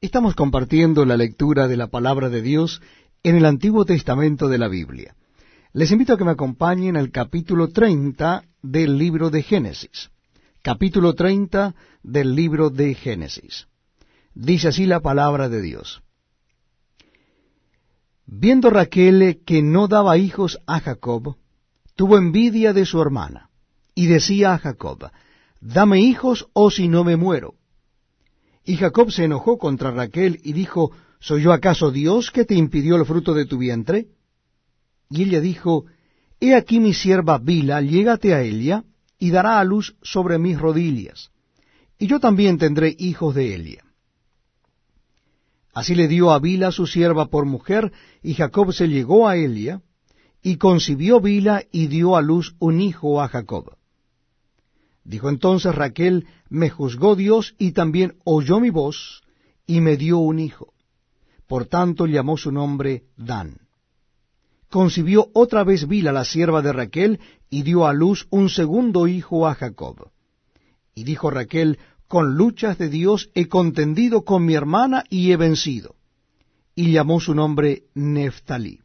Estamos compartiendo la lectura de la palabra de Dios en el Antiguo Testamento de la Biblia. Les invito a que me acompañen al capítulo 30 del libro de Génesis. Capítulo 30 del libro de Génesis. Dice así la palabra de Dios. Viendo Raquel que no daba hijos a Jacob, tuvo envidia de su hermana, y decía a Jacob, Dame hijos o si no me muero. Y Jacob se enojó contra Raquel y dijo, ¿Soy yo acaso Dios que te impidió el fruto de tu vientre? Y ella dijo, He aquí mi sierva Bila, llégate a ella, y dará a luz sobre mis rodillas, y yo también tendré hijos de ella. Así le dio a Bila su sierva por mujer, y Jacob se llegó a Elia, y concibió Bila y dio a luz un hijo a Jacob. Dijo entonces Raquel, me juzgó Dios y también oyó mi voz y me dio un hijo. Por tanto llamó su nombre Dan. Concibió otra vez Bila, la sierva de Raquel, y dio a luz un segundo hijo a Jacob. Y dijo Raquel, con luchas de Dios he contendido con mi hermana y he vencido. Y llamó su nombre Neftalí.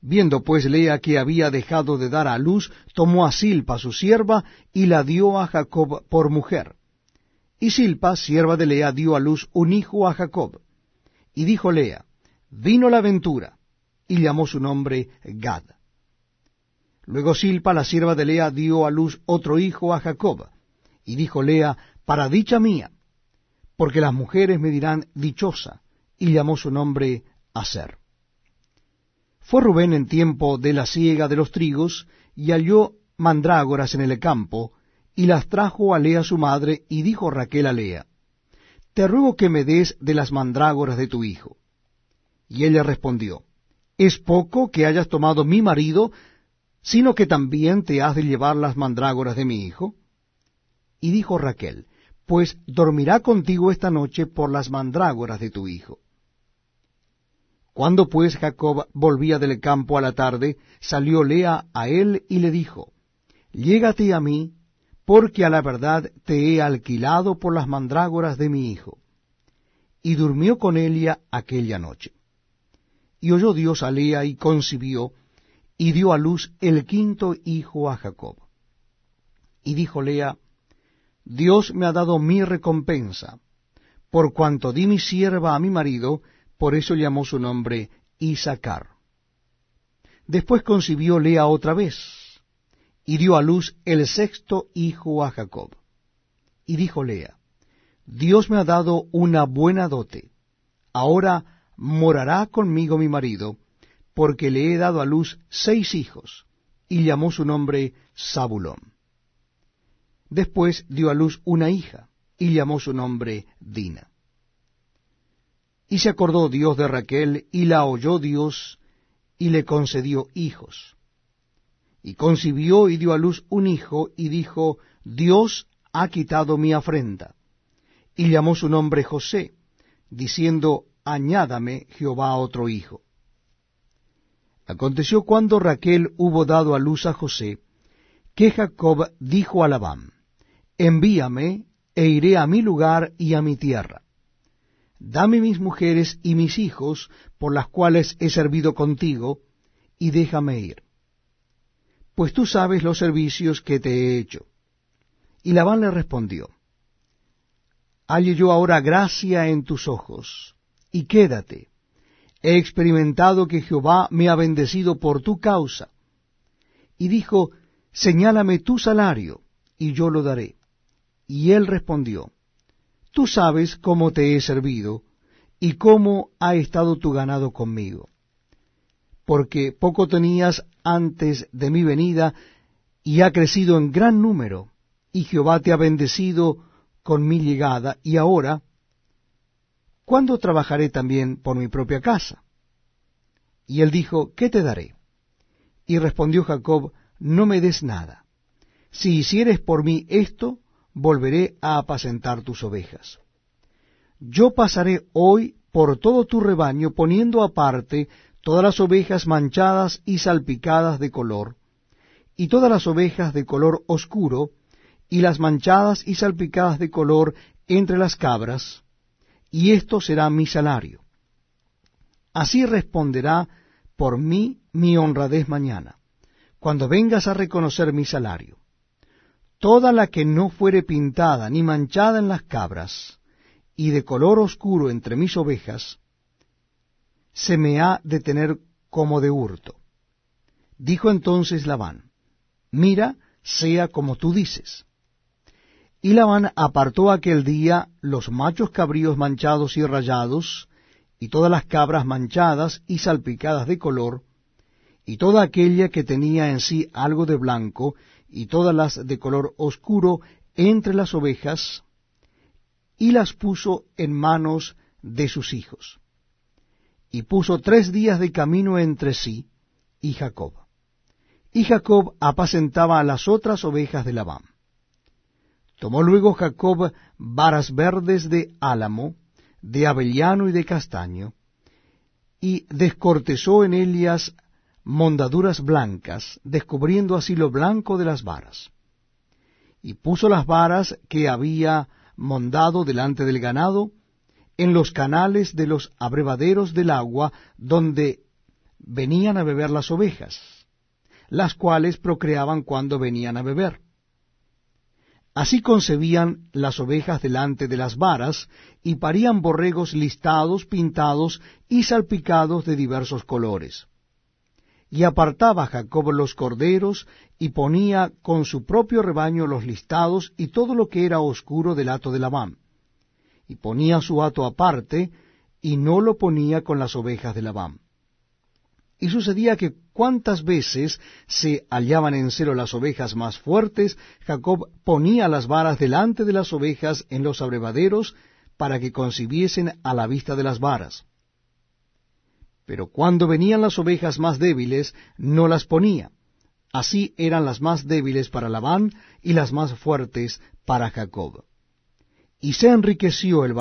Viendo pues Lea que había dejado de dar a luz, tomó a Silpa su sierva y la dio a Jacob por mujer. Y Silpa, sierva de Lea, dio a luz un hijo a Jacob. Y dijo Lea, vino la ventura, y llamó su nombre Gad. Luego Silpa, la sierva de Lea, dio a luz otro hijo a Jacob. Y dijo Lea, para dicha mía, porque las mujeres me dirán dichosa, y llamó su nombre Aser. Fue Rubén en tiempo de la siega de los trigos, y halló mandrágoras en el campo, y las trajo a Lea su madre, y dijo Raquel a Lea, Te ruego que me des de las mandrágoras de tu hijo. Y ella respondió, ¿Es poco que hayas tomado mi marido, sino que también te has de llevar las mandrágoras de mi hijo? Y dijo Raquel, Pues dormirá contigo esta noche por las mandrágoras de tu hijo. Cuando pues Jacob volvía del campo a la tarde, salió Lea a él y le dijo, Llégate a mí, porque a la verdad te he alquilado por las mandrágoras de mi hijo. Y durmió con ella aquella noche. Y oyó Dios a Lea y concibió, y dio a luz el quinto hijo a Jacob. Y dijo Lea, Dios me ha dado mi recompensa, por cuanto di mi sierva a mi marido, por eso llamó su nombre Isaacar. Después concibió Lea otra vez, y dio a luz el sexto hijo a Jacob. Y dijo Lea, Dios me ha dado una buena dote, ahora morará conmigo mi marido, porque le he dado a luz seis hijos, y llamó su nombre Zabulón. Después dio a luz una hija, y llamó su nombre Dina. Y se acordó Dios de Raquel, y la oyó Dios, y le concedió hijos. Y concibió y dio a luz un hijo, y dijo, Dios ha quitado mi afrenta. Y llamó su nombre José, diciendo, Añádame Jehová otro hijo. Aconteció cuando Raquel hubo dado a luz a José, que Jacob dijo a Labán, Envíame, e iré a mi lugar y a mi tierra dame mis mujeres y mis hijos, por las cuales he servido contigo, y déjame ir. Pues tú sabes los servicios que te he hecho. Y Labán le respondió, Halle yo ahora gracia en tus ojos, y quédate. He experimentado que Jehová me ha bendecido por tu causa. Y dijo, Señálame tu salario, y yo lo daré. Y él respondió, Tú sabes cómo te he servido y cómo ha estado tu ganado conmigo. Porque poco tenías antes de mi venida y ha crecido en gran número, y Jehová te ha bendecido con mi llegada, y ahora, ¿cuándo trabajaré también por mi propia casa? Y él dijo, ¿qué te daré? Y respondió Jacob, no me des nada. Si hicieres por mí esto, volveré a apacentar tus ovejas. Yo pasaré hoy por todo tu rebaño, poniendo aparte todas las ovejas manchadas y salpicadas de color, y todas las ovejas de color oscuro, y las manchadas y salpicadas de color entre las cabras, y esto será mi salario. Así responderá por mí mi honradez mañana, cuando vengas a reconocer mi salario. Toda la que no fuere pintada ni manchada en las cabras, y de color oscuro entre mis ovejas, se me ha de tener como de hurto. Dijo entonces Labán, mira, sea como tú dices. Y Labán apartó aquel día los machos cabríos manchados y rayados, y todas las cabras manchadas y salpicadas de color, y toda aquella que tenía en sí algo de blanco, y todas las de color oscuro entre las ovejas, y las puso en manos de sus hijos. Y puso tres días de camino entre sí y Jacob. Y Jacob apacentaba a las otras ovejas de Labán. Tomó luego Jacob varas verdes de álamo, de avellano y de castaño, y descortezó en ellas mondaduras blancas, descubriendo así lo blanco de las varas. Y puso las varas que había mondado delante del ganado, en los canales de los abrevaderos del agua, donde venían a beber las ovejas, las cuales procreaban cuando venían a beber. Así concebían las ovejas delante de las varas, y parían borregos listados, pintados y salpicados de diversos colores. Y apartaba Jacob los corderos, y ponía con su propio rebaño los listados y todo lo que era oscuro del hato de Labán. Y ponía su hato aparte, y no lo ponía con las ovejas de Labán. Y sucedía que cuantas veces se hallaban en celo las ovejas más fuertes, Jacob ponía las varas delante de las ovejas en los abrevaderos para que concibiesen a la vista de las varas. Pero cuando venían las ovejas más débiles, no las ponía. Así eran las más débiles para Labán y las más fuertes para Jacob. Y se enriqueció el